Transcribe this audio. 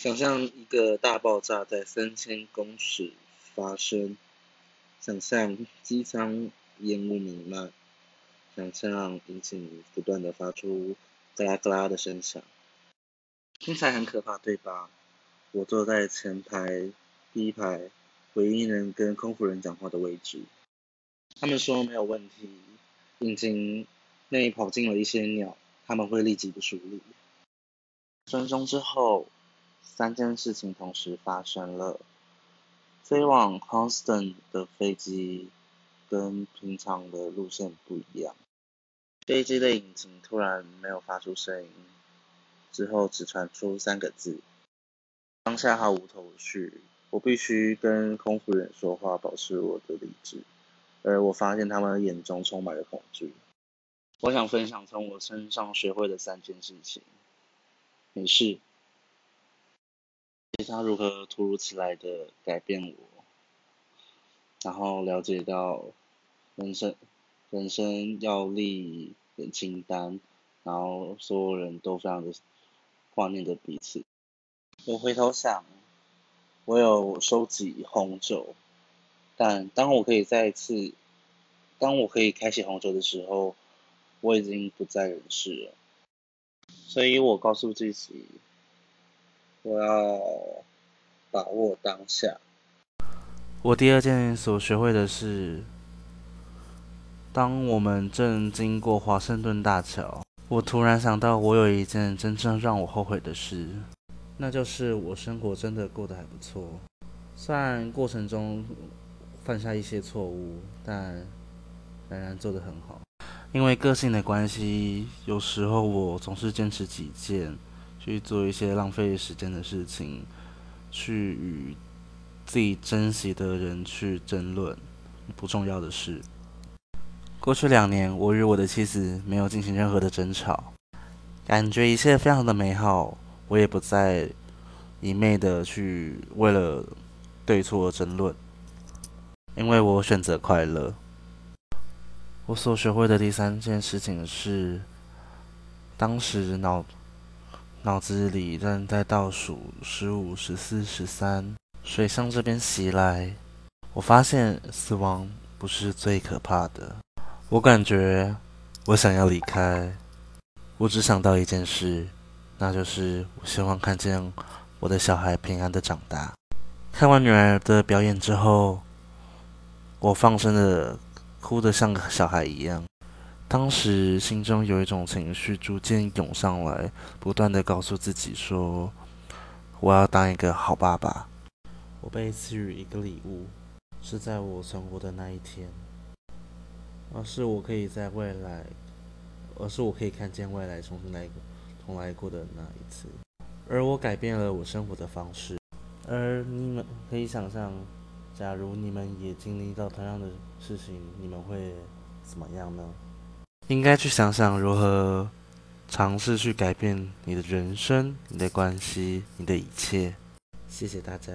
想象一个大爆炸在三千公尺发生，想象机舱烟雾弥漫，想象引擎不断的发出嘎啦嘎啦的声响，听起来很可怕，对吧？我坐在前排第一排，唯一能跟空服人讲话的位置。他们说没有问题，引擎内跑进了一些鸟，他们会立即的处理。分钟之后。三件事情同时发生了。飞往 Houston 的飞机跟平常的路线不一样，飞机的引擎突然没有发出声音，之后只传出三个字。当下毫无头绪，我必须跟空服员说话，保持我的理智。而我发现他们眼中充满了恐惧。我想分享从我身上学会的三件事情。没事。他如何突如其来的改变我，然后了解到人生人生要立的清单，然后所有人都非常的挂念着彼此。我回头想，我有收集红酒，但当我可以再一次，当我可以开启红酒的时候，我已经不在人世了。所以我告诉自己。我要把握当下。我第二件所学会的是，当我们正经过华盛顿大桥，我突然想到，我有一件真正让我后悔的事，那就是我生活真的过得还不错。虽然过程中犯下一些错误，但仍然做得很好。因为个性的关系，有时候我总是坚持己见。去做一些浪费时间的事情，去与自己珍惜的人去争论不重要的事。过去两年，我与我的妻子没有进行任何的争吵，感觉一切非常的美好。我也不再一昧的去为了对错争论，因为我选择快乐。我所学会的第三件事情是，当时脑。脑子里正在倒数十五、十四、十三，水向这边袭来。我发现死亡不是最可怕的。我感觉我想要离开。我只想到一件事，那就是我希望看见我的小孩平安的长大。看完女儿的表演之后，我放声的哭得像个小孩一样。当时心中有一种情绪逐渐涌上来，不断的告诉自己说：“我要当一个好爸爸。”我被赐予一个礼物，是在我存活的那一天，而是我可以在未来，而是我可以看见未来重新来过、重来过的那一次。而我改变了我生活的方式。而你们可以想象，假如你们也经历到同样的事情，你们会怎么样呢？应该去想想如何尝试去改变你的人生、你的关系、你的一切。谢谢大家。